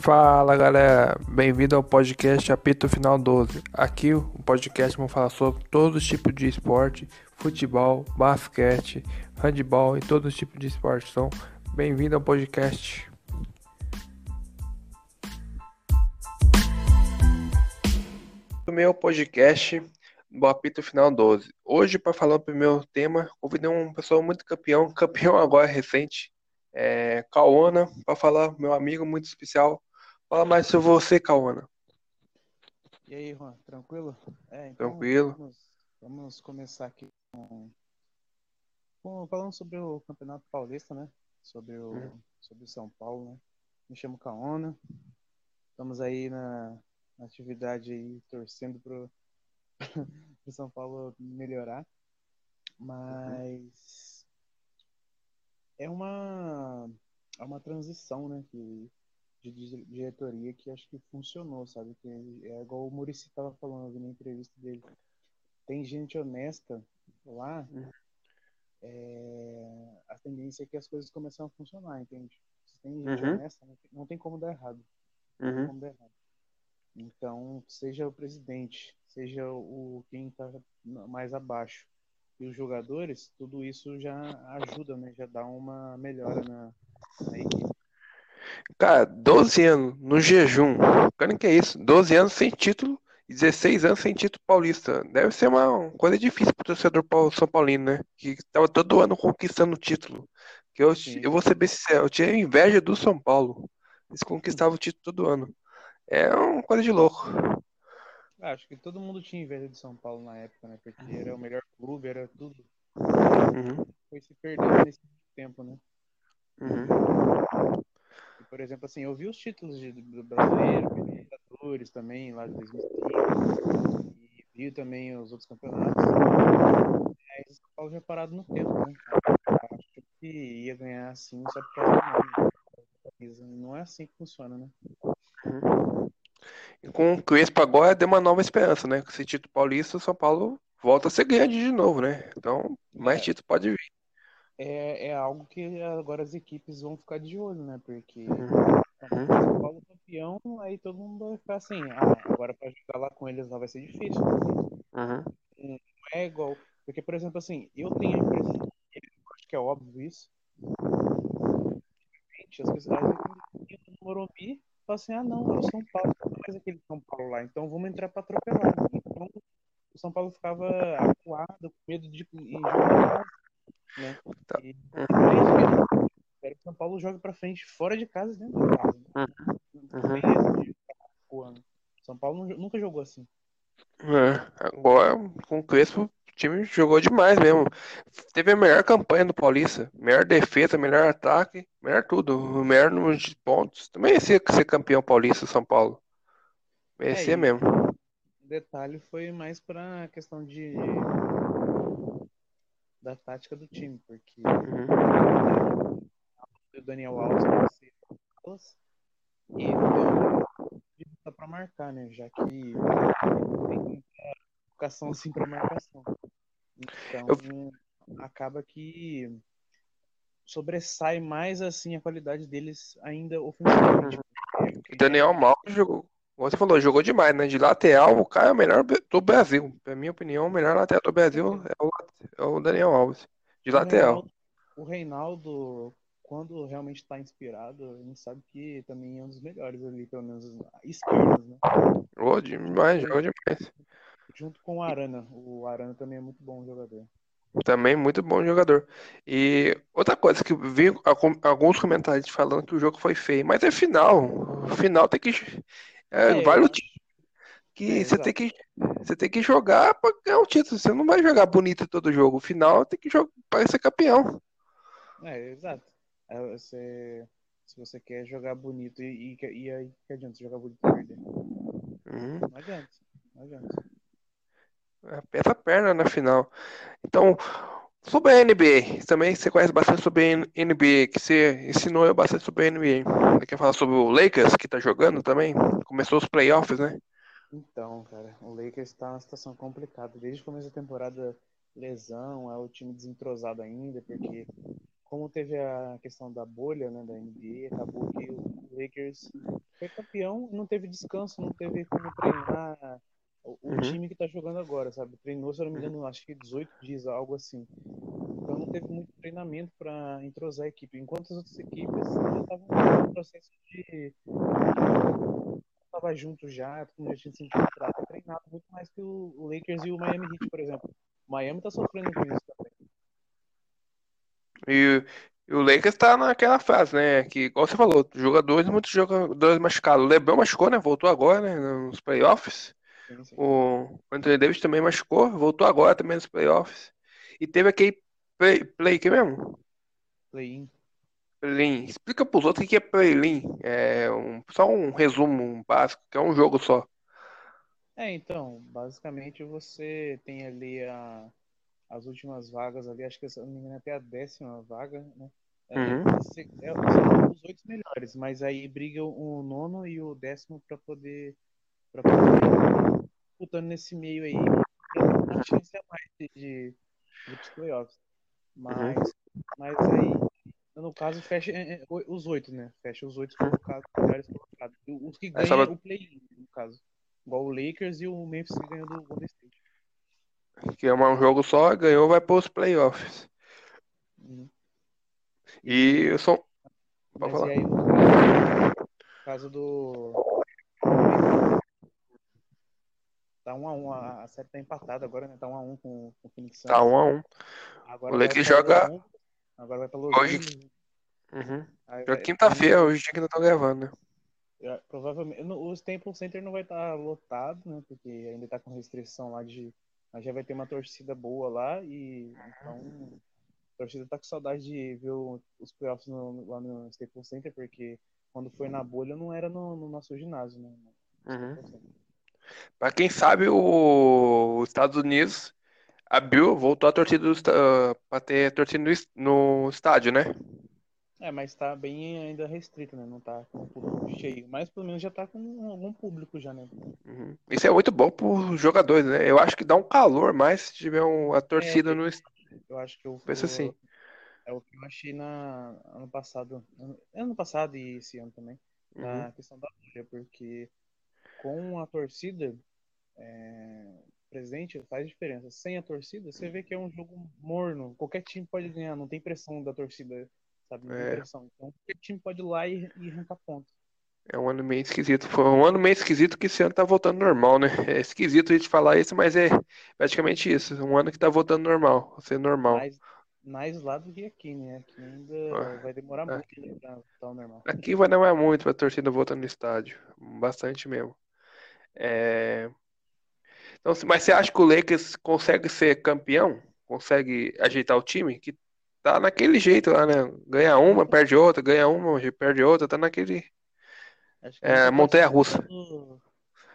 Fala galera, bem-vindo ao podcast Apito Final 12. Aqui o podcast vamos falar sobre todos os tipos de esporte, futebol, basquete, handebol e todos os tipos de esporte. Então, bem-vindo ao podcast. O meu podcast do Apito Final 12. Hoje, para falar o meu tema, convidei uma pessoa muito campeão, campeão agora recente, é, para falar, meu amigo muito especial. Fala mais sobre você, Cauana. E aí, Juan, tranquilo? É, então, tranquilo. Vamos, vamos, começar aqui com, com, falando sobre o Campeonato Paulista, né? Sobre o, hum. sobre São Paulo, né? Me chamo Cauana. Estamos aí na, na atividade aí, torcendo pro, pro São Paulo melhorar. Mas é uma é uma transição, né, que, de diretoria que acho que funcionou, sabe? Que é igual o Murici estava falando na entrevista dele. Tem gente honesta lá, é, a tendência é que as coisas começam a funcionar, entende? Se tem gente uhum. honesta, não tem, não tem, como dar errado. Não tem uhum. como dar errado. Então, seja o presidente, seja o quem está mais abaixo, e os jogadores, tudo isso já ajuda, né? Já dá uma melhora na, na equipe. Cara, 12 anos no jejum. Cara, que é isso? 12 anos sem título e 16 anos sem título paulista. Deve ser uma coisa difícil pro torcedor São Paulino, né? Que tava todo ano conquistando o título. Que eu, eu vou ser bem sincero, eu tinha inveja do São Paulo. Eles conquistavam o título todo ano. É uma coisa de louco. Acho que todo mundo tinha inveja de São Paulo na época, né? Porque era o melhor clube, era tudo. Uhum. Foi se perdendo nesse tempo, né? Uhum. Por exemplo, assim, eu vi os títulos de, do brasileiro, Libertadores também, lá de 2030, e vi também os outros campeonatos. Mas São Paulo já parado no tempo, né? Acho que ia ganhar assim só por causa do nome. Não é assim que funciona, né? Uhum. E com o Crespo agora deu uma nova esperança, né? Com esse título paulista, o São Paulo volta a ser grande de novo, né? Então, mais é, título pode vir. É, é algo que agora as equipes vão ficar de olho, né? Porque uhum. São Paulo campeão, aí todo mundo vai ficar assim, ah, agora para jogar lá com eles lá vai ser difícil. Uhum. Não é igual. Porque, por exemplo, assim, eu tenho a impressão, acho que é óbvio isso. As pessoas no Morumbi falam assim, ah não, é o São Paulo mais aquele São Paulo lá, então vamos entrar para atropelar. Então, o São Paulo ficava acuado, com medo de ir jogar né? Tá. E, quero que o São Paulo jogue para frente fora de casa dentro de casa. Né? Uhum. São Paulo nunca jogou assim. É, agora, com o Crespo, o time jogou demais mesmo. Teve a melhor campanha do Paulista. Melhor defesa, melhor ataque, melhor tudo. Melhor número de pontos. Também ia ser, campeão paulista São Paulo. Merecia é, mesmo. O detalhe foi mais para a questão de da tática do time, porque uhum. o Daniel Alves e dá para marcar, né? Já que tem educação assim para marcação. Então Eu... acaba que sobressai mais assim a qualidade deles ainda ofensivamente. Uhum. Daniel Malcom jogou, você falou, jogou demais, né? De lateral, o cara é o melhor do Brasil. Na minha opinião, o melhor lateral do Brasil é o, é o Daniel Alves. De lateral. O Reinaldo, quando realmente está inspirado, a gente sabe que também é um dos melhores ali, pelo menos esquerdos, né? Jogou demais, jogou demais. Junto com o Arana. O Arana também é muito bom jogador. Também muito bom jogador. E outra coisa que vi alguns comentários falando que o jogo foi feio, mas é final. O final tem que é, é, vale o título. Que é, você, tem que, você tem que jogar para ganhar o título. Você não vai jogar bonito todo jogo. O final tem que jogar para ser campeão. É, exato. É, você, se você quer jogar bonito e, e, e aí que adianta jogar bonito e perder? Uhum. Não adianta. Não adianta. Aperta a perna na final. Então, Sobre a NBA, também você conhece bastante sobre a NBA, que você ensinou eu bastante sobre a NBA. Você quer falar sobre o Lakers, que tá jogando também? Começou os playoffs, né? Então, cara, o Lakers está numa situação complicada. Desde o começo da temporada, lesão, é o time desentrosado ainda, porque como teve a questão da bolha né, da NBA, acabou que o Lakers foi campeão, não teve descanso, não teve como treinar o, uhum. time que tá jogando agora, sabe? Treinou, se eu não me engano, acho que 18 dias, algo assim. Então não teve muito treinamento para entrosar a equipe. Enquanto as outras equipes já estavam no processo de. Tava junto já, como já tinha se encontrado, treinado muito mais que o Lakers e o Miami Heat, por exemplo. O Miami tá sofrendo com isso também. E, e o Lakers tá naquela fase, né? Que, igual você falou, jogadores, muitos jogadores machucados. O LeBron machucou, né? Voltou agora, né? Nos playoffs. Sim, sim. O Anthony Davis também machucou, voltou agora também nos playoffs. E teve aquele play, play que mesmo? Play-in. Play-in. Explica pros outros o que é play-in. É um, só um resumo básico, que é um jogo só. É, então, basicamente você tem ali a, as últimas vagas ali, acho que se não me engano até a décima vaga, né? É, uhum. é, são os oito melhores, mas aí briga o nono e o décimo para poder, pra poder disputando nesse meio aí, uma chance a mais de, de, de playoffs. Mas, uhum. mas aí, no caso, fecha é, é, os oito, né? Fecha os oito colocados. Os que ganham é o play-in, no caso. Igual o Lakers e o Memphis que ganhou do Golden State. Que é um jogo só, ganhou, vai para os playoffs. Uhum. E, eu sou. Pode falar. Aí, no caso do. Tá 1 um a 1 um, a série tá empatada agora, né? Tá 1 um a 1 um com, com o Phoenix Suns. Tá 1 um a 1 um. Agora o Lakers joga. Agora vai pra Los Hoje. Uhum. Joga quinta-feira, hoje dia que não tá gravando, né? Provavelmente. O Staples Center não vai estar tá lotado, né? Porque ainda tá com restrição lá de. Mas já vai ter uma torcida boa lá e. Então. A torcida tá com saudade de ver os playoffs no, lá no Staples Center, porque quando foi na bolha não era no, no nosso ginásio, né? Uhum. Para quem sabe, os Estados Unidos abriu, voltou a torcida uh, para ter torcida no, no estádio, né? É, mas tá bem ainda restrito, né? Não tá com o público cheio. Mas pelo menos já tá com algum público já, né? Uhum. Isso é muito bom pros jogadores, né? Eu acho que dá um calor mais se tiver um, a torcida é, no estádio. Eu acho que eu Penso assim. É o que eu achei na ano passado. Ano passado e esse ano também. Uhum. Na questão da bolha, porque com a torcida é, presente faz diferença. Sem a torcida, você vê que é um jogo morno. Qualquer time pode ganhar, não tem pressão da torcida, sabe? Não é. tem pressão. Então, qualquer time pode ir lá e, e arrancar pontos. É um ano meio esquisito. Foi um ano meio esquisito que esse ano tá voltando normal, né? É esquisito a gente falar isso, mas é praticamente isso. Um ano que tá voltando normal, ser normal. Mais, mais lá do que aqui, né? Aqui ainda ah, vai demorar aqui, muito pra voltar normal. Aqui vai demorar muito pra torcida voltar no estádio. Bastante mesmo. É... Então, mas você acha que o Lakers consegue ser campeão? Consegue ajeitar o time? Que tá naquele jeito lá, né? Ganha uma, perde outra, ganha uma, perde outra, tá naquele. É, montanha russa.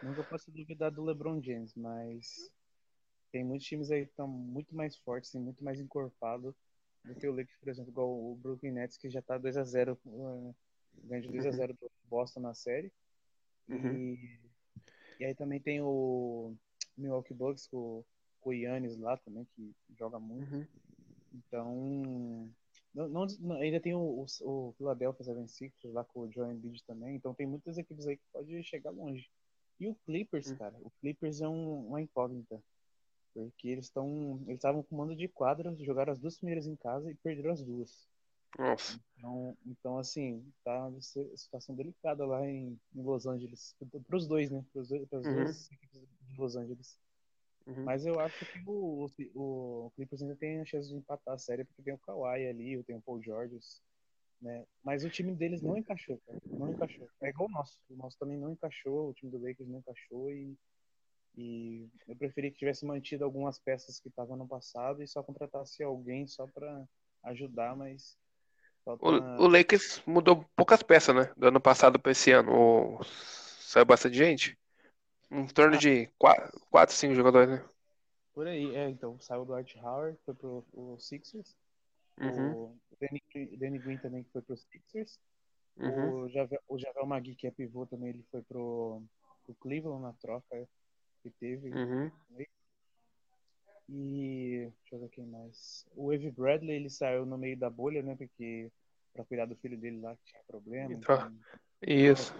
Nunca posso duvidar do LeBron James, mas tem muitos times aí que estão muito mais fortes e muito mais encorpados do que o Lakers, por exemplo, igual o Brooklyn Nets, que já tá 2x0, ganha de 2x0 do Boston na série. Uhum. E e aí também tem o Milwaukee Bucks com, com o Yannis lá também, que joga muito. Uhum. Então, não, não, ainda tem o, o, o Philadelphia 76ers lá com o Joe Embiid também. Então tem muitas equipes aí que pode chegar longe. E o Clippers, uhum. cara, o Clippers é um, uma incógnita. Porque eles estão. Eles estavam com mando de quadra, jogaram as duas primeiras em casa e perderam as duas. Nossa. Então, então, assim, tá uma situação delicada lá em, em Los Angeles. Para os dois, né? Para as uhum. duas equipes de Los Angeles. Uhum. Mas eu acho que o, o, o, Clippers ainda tem a chance de empatar a série, porque tem o Kawhi ali, tem o Paul George, né? Mas o time deles não encaixou, cara. Não encaixou. É igual o nosso. O nosso também não encaixou, o time do Lakers não encaixou e, e eu preferi que tivesse mantido algumas peças que estavam no passado e só contratasse alguém só para ajudar, mas o, o Lakers mudou poucas peças, né? Do ano passado para esse ano. O... Saiu bastante gente. Em torno ah. de 4, 5 jogadores, né? Por aí, é. Então saiu o Dwight Howard, foi pro, pro Sixers. Uhum. O Danny, Danny, Green também foi pro Sixers. Uhum. O, Javel, o Javel Magui, que é pivô também, ele foi pro, pro Cleveland na troca que teve. Uhum. E deixa eu ver quem mais. O Evie Bradley ele saiu no meio da bolha, né? Porque para cuidar do filho dele lá que tinha problema. Então, isso.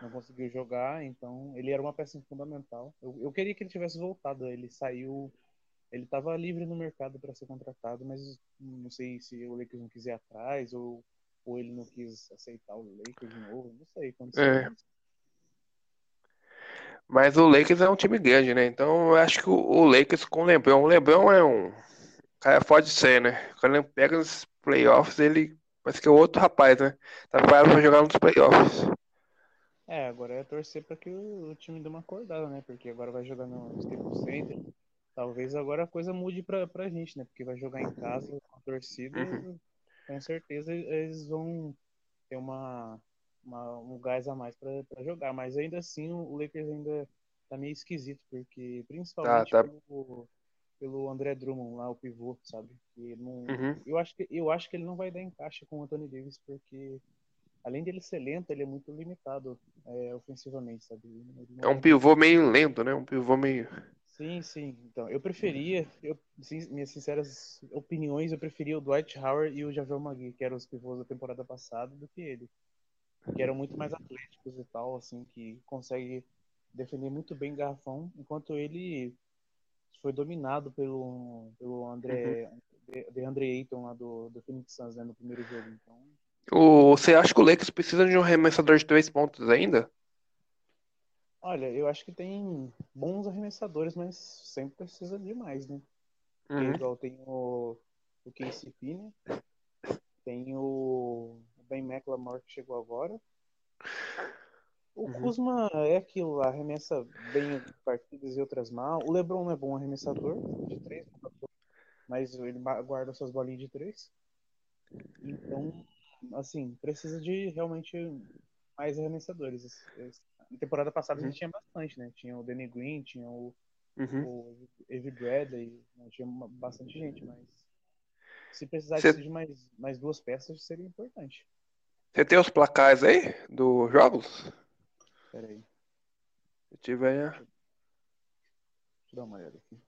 não conseguiu jogar, então ele era uma peça fundamental. Eu, eu queria que ele tivesse voltado, ele saiu, ele estava livre no mercado para ser contratado, mas não sei se o Lakers não quis ir atrás ou, ou ele não quis aceitar o Lakers de novo, não sei. É. Mas o Lakers é um time grande, né? Então eu acho que o Lakers com o LeBron, o LeBron é um cara pode ser, né? Quando ele pega os playoffs, ele parece que é outro rapaz, né? Tá preparado pra jogar nos playoffs. É, agora é torcer para que o, time dê uma acordada, né? Porque agora vai jogar no Staples Center. Talvez agora a coisa mude pra, pra gente, né? Porque vai jogar em casa com a torcida. Uhum. Com certeza eles vão ter uma, uma um gás a mais para jogar. Mas ainda assim o Lakers ainda tá meio esquisito, porque principalmente tá, tá. Pelo, pelo André Drummond lá, o pivô, sabe? Que não, uhum. eu, acho que, eu acho que ele não vai dar encaixe com o Anthony Davis, porque além dele ser lento, ele é muito limitado é, ofensivamente, sabe? É um pivô meio lento, né? Um pivô meio. Sim, sim. Então, eu preferia, eu, sim, minhas sinceras opiniões, eu preferia o Dwight Howard e o Javel Magui, que eram os pivôs da temporada passada, do que ele. Que eram muito mais atléticos e tal, assim, que consegue defender muito bem garrafão, enquanto ele foi dominado pelo, pelo André, uhum. de, de André Ayton lá do, do Phoenix Suns, né, no primeiro jogo. Então, o, você acha que o Lakers precisa de um arremessador de três pontos ainda? Olha, eu acho que tem bons arremessadores, mas sempre precisa de mais, né? Uhum. Igual tem o, o KCP, né? Tem o Ben McLemore que chegou agora. O uhum. Kuzma é aquilo, arremessa bem partidas e outras mal. O LeBron não é bom arremessador de três, mas ele guarda suas bolinhas de três. Então, assim, precisa de realmente mais arremessadores. Na temporada passada uhum. a gente tinha bastante, né? Tinha o Danny Green, tinha o, uhum. o Evie Bradley, né? tinha bastante gente, mas se precisasse Cê... de mais, mais duas peças seria importante. Você tem os placares aí dos jogos? Pera aí. Se tiver. Deixa eu dar uma olhada aqui. Vou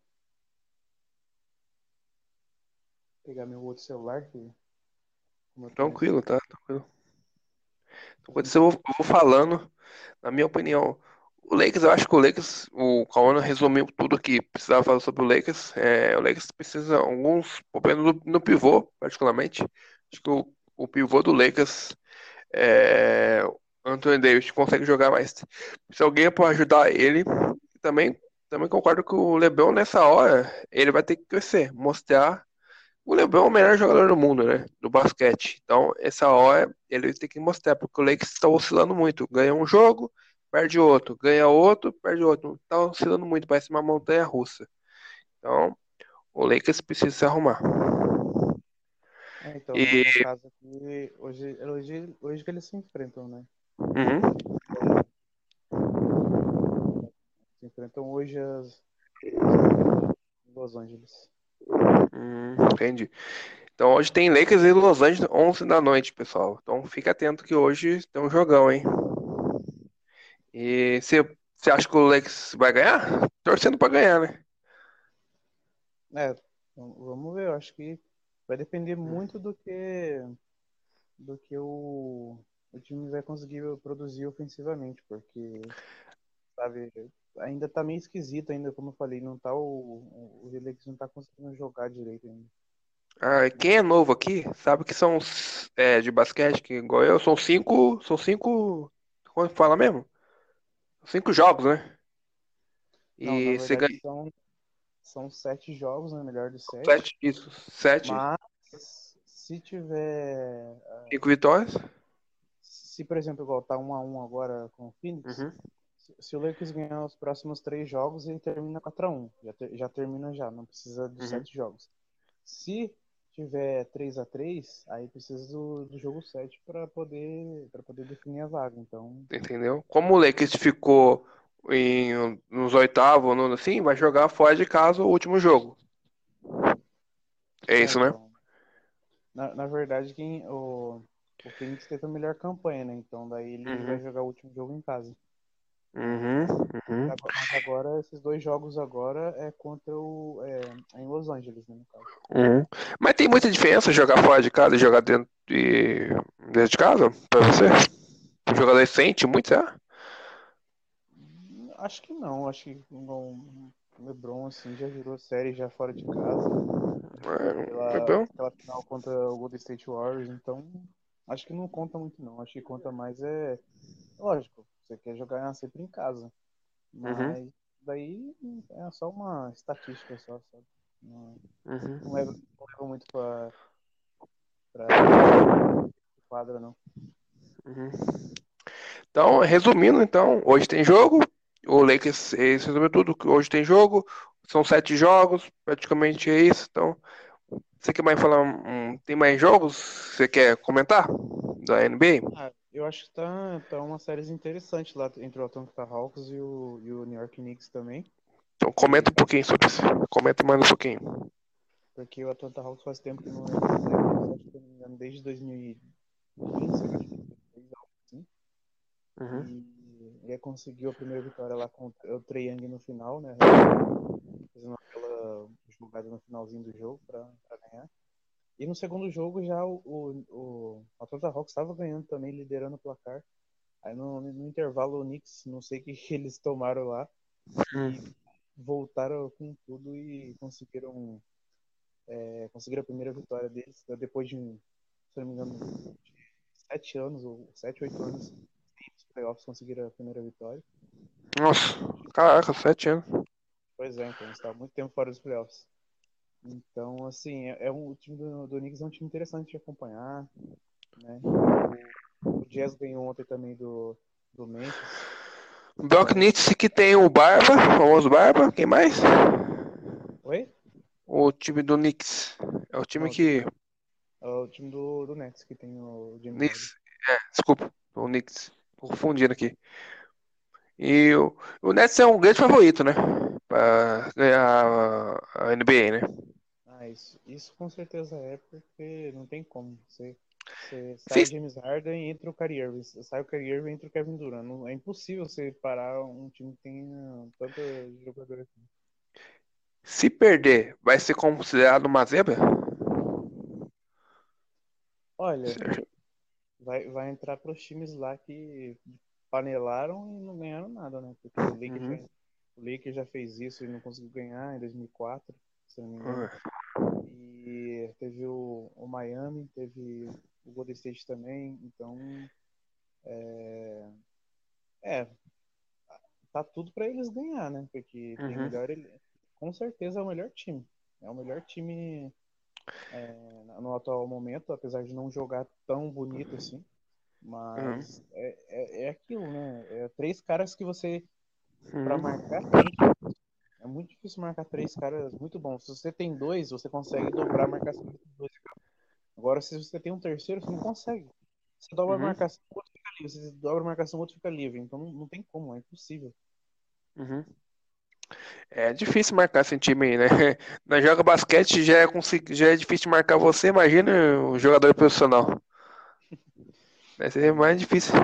pegar meu outro celular que Tranquilo, tá? Tranquilo. Então, eu vou, eu vou falando, na minha opinião, o Lakers, eu acho que o Lakers, o Cauana resumiu tudo que precisava falar sobre o Lakers. É, o Lakers precisa alguns problemas no, no, pivô, particularmente. Acho que o, o pivô do Lakers, é, Anthony Davis, consegue jogar mais. Se alguém para ajudar ele, também, também concordo que o LeBron nessa hora, ele vai ter que crescer, mostrar o LeBron é o melhor jogador do mundo, né? Do basquete. Então, essa hora ele tem que mostrar, porque o Lakers está oscilando muito. Ganha um jogo, perde outro. Ganha outro, perde outro. Está oscilando muito, parece uma montanha russa. Então, o Lakers precisa se arrumar. É, então, e... no caso aqui, hoje, hoje, hoje que eles se enfrentam, né? Uhum. Se enfrentam hoje as... Los Angeles. Hum, entendi. Então hoje tem Lakers e Los Angeles 11 da noite, pessoal. Então fica atento que hoje tem um jogão, hein? E você, você acha que o Lakers vai ganhar? Torcendo para ganhar, né? É, vamos ver. Eu acho que vai depender muito do que do que o, o time vai conseguir produzir ofensivamente, porque sabe, ainda tá meio esquisito ainda, como eu falei, não tá o, o Relax não tá conseguindo jogar direito ainda. Ah, quem é novo aqui sabe que são é, de basquete, que igual eu, são cinco. São cinco. Como fala mesmo? Cinco jogos, né? E não, você ganha. São, são sete jogos, né? Melhor de sete. Sete, isso. Sete. Mas se tiver. Cinco vitórias? Se, por exemplo, igual tá um a um agora com o Phoenix, uhum se o Lakers ganhar os próximos três jogos, ele termina 4x1. Já, ter, já termina já, não precisa dos uhum. sete jogos. Se tiver 3 a 3 aí precisa do, do jogo 7 para poder para poder definir a vaga. Então, entendeu? Como o Lakers ficou em, nos oitavos, no, assim, vai jogar fora de casa o último jogo. É, é isso, né? então? Na, na verdade, quem o o Phoenix teve a melhor campanha, né? Então daí ele uhum. vai jogar o último jogo em casa. Uhum, uhum. Mas agora, esses dois jogos agora é contra o. É, é em Los Angeles, né. Uhum. Mas tem muita diferença jogar fora de casa e jogar dentro de, dentro de casa, pra você? O jogador sente muito, é? Acho que não, acho que o LeBron assim já virou série já fora de casa. É, pela, pela final contra o Golden State Warriors, então acho que não conta muito não. Acho que conta mais é lógico, você quer jogar sempre em casa. Uhum. Mas uhum. daí é só uma estatística só, sabe? Não, uhum. não, leva, não leva muito pra, pra quadra não. Uhum. Então, resumindo, então, hoje tem jogo. O Lakers resumiu tudo. Hoje tem jogo. São sete jogos, praticamente é isso. Então, você quer mais falar? Um, tem mais jogos? Você quer comentar da NBA? Ah, eu acho que tá, tá uma série interessante lá entre o Atlanta Hawks e o, e o New York Knicks também. Então comenta um pouquinho sobre isso. Comenta mais um pouquinho. Porque o Atlanta Hawks faz tempo que não é desde 2015, acho que assim. Uhum. E ele conseguiu a primeira vitória lá com o Trey Young no final, né? Fazendo aquela jogada no finalzinho do jogo para ganhar. E no segundo jogo já o, o, o Atlanta Hawks estava ganhando também, liderando o placar. Aí no, no intervalo o Knicks, não sei o que eles tomaram lá, hum. voltaram com tudo e conseguiram é, conseguiram a primeira vitória deles depois de, se não me engano, sete anos ou sete, oito anos os playoffs conseguiram a primeira vitória. Nossa, caraca, sete anos. Pois é, então, estava muito tempo fora dos playoffs. Então, assim, é, é um, o time do, do Knicks é um time interessante de acompanhar. Né? O, o Jazz ganhou ontem também do, do Memphis. Brock Nitz que tem o Barba, o famoso Barba, quem mais? Oi? O time do Knicks. É o time Não, que. É o time do, do Nets que tem o Jimmy Knicks. É, desculpa, o Knicks. Confundindo aqui. E o, o Nets é um grande favorito, né? Pra ganhar a NBA, né? Ah, isso, isso com certeza é, porque não tem como. Você, você sai o James Harden e entra o Kyrie Irving. Sai o Kyrie Irving e entra o Kevin Durant. Não, é impossível você parar um time que tenha tanto jogador assim. Se perder, vai ser considerado uma zebra? Olha, vai, vai entrar para os times lá que panelaram e não ganharam nada, né? Porque o Lakers, uhum. já, o já fez isso e não conseguiu ganhar em 2004, se não me engano. Uhum. E teve o, o, Miami, teve o Golden State também, então é, é tá tudo para eles ganhar, né? Porque uhum. tem melhor, com certeza é o melhor time. É o melhor time é, no atual momento, apesar de não jogar tão bonito assim. Mas uhum. é, é, é, aquilo, né? É três caras que você. Uhum. Pra marcar. É muito difícil marcar três caras muito bons. Se você tem dois, você consegue dobrar a marcação dos dois. Agora, se você tem um terceiro, você não consegue. Você dobra uhum. a marcação, o outro fica livre. Você dobra a marcação, o outro fica livre. Então não, não tem como, é impossível. Uhum. É difícil marcar esse time aí, né? Na joga basquete já é, já é difícil marcar você, imagina o jogador profissional. Vai ser mais difícil.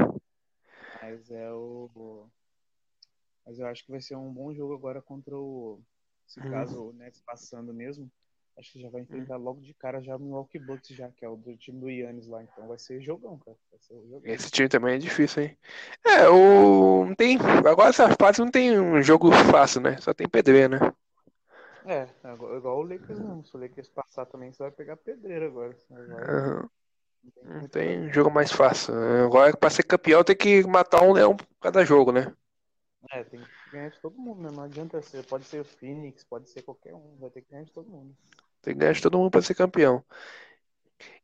Mas é o. Mas eu acho que vai ser um bom jogo agora contra o. Se hum. caso o Nets passando mesmo, acho que já vai enfrentar hum. logo de cara já o Milwaukee Bucks já, que é o do time do Yannis lá. Então vai ser jogão, cara. Ser jogão. Esse time também é difícil, hein? É, o. Não tem. Agora essa fase não tem um jogo fácil, né? Só tem pedreira, né? É, igual o Lakers mesmo. Se o Lakers passar também, você vai pegar pedreira agora. uhum. Não tem jogo mais fácil. Agora, pra ser campeão, tem que matar um leão por cada jogo, né? É, tem que ganhar de todo mundo, né? Não adianta ser. Pode ser o Phoenix, pode ser qualquer um. Vai ter que ganhar de todo mundo. Tem que ganhar de todo mundo pra ser campeão.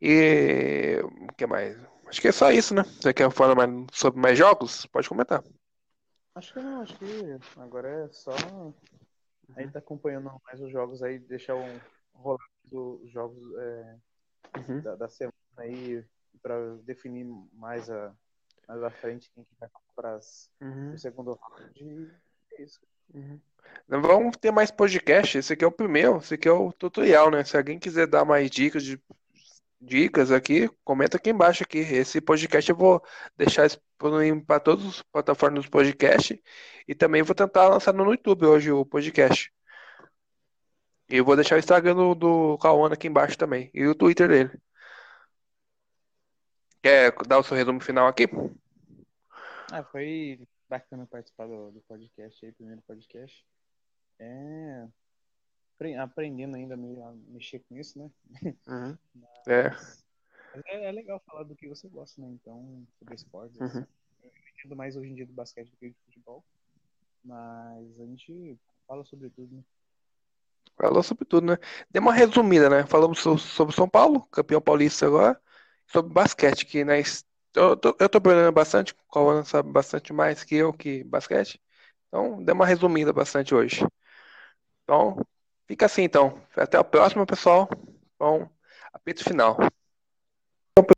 E. O que mais? Acho que é só isso, né? Você quer falar mais sobre mais jogos? Pode comentar. Acho que não, acho que agora é só. Aí tá acompanhando mais os jogos aí, deixar um rolar os jogos é, uhum. da, da semana aí para definir mais a mais à frente quem que vai para uhum. o segundo round e é isso. Uhum. Vamos ter mais podcast. Esse aqui é o primeiro, esse aqui é o tutorial, né? Se alguém quiser dar mais dicas de dicas aqui, comenta aqui embaixo aqui. Esse podcast eu vou deixar disponível para todas as plataformas do podcast e também vou tentar lançar no YouTube hoje o podcast. E eu vou deixar o Instagram do, do Cauã aqui embaixo também e o Twitter dele. Quer dar o seu resumo final aqui? Ah, foi bacana participar do, do podcast aí, primeiro podcast. É aprendendo ainda a mexer com isso, né? Uhum. É. é. é. legal falar do que você gosta, né? Então, sobre esportes. Uhum. Assim. Eu entendo mais hoje em dia do basquete do que do futebol. Mas a gente fala sobre tudo, né? Falou sobre tudo, né? Deu uma resumida, né? Falamos sobre São Paulo, campeão paulista agora, sobre basquete, que né, eu tô, eu tô aprendendo bastante, o Cauã sabe bastante mais que eu que basquete. Então, deu uma resumida bastante hoje. Então, fica assim então. Até a próxima, pessoal. Bom, apito final.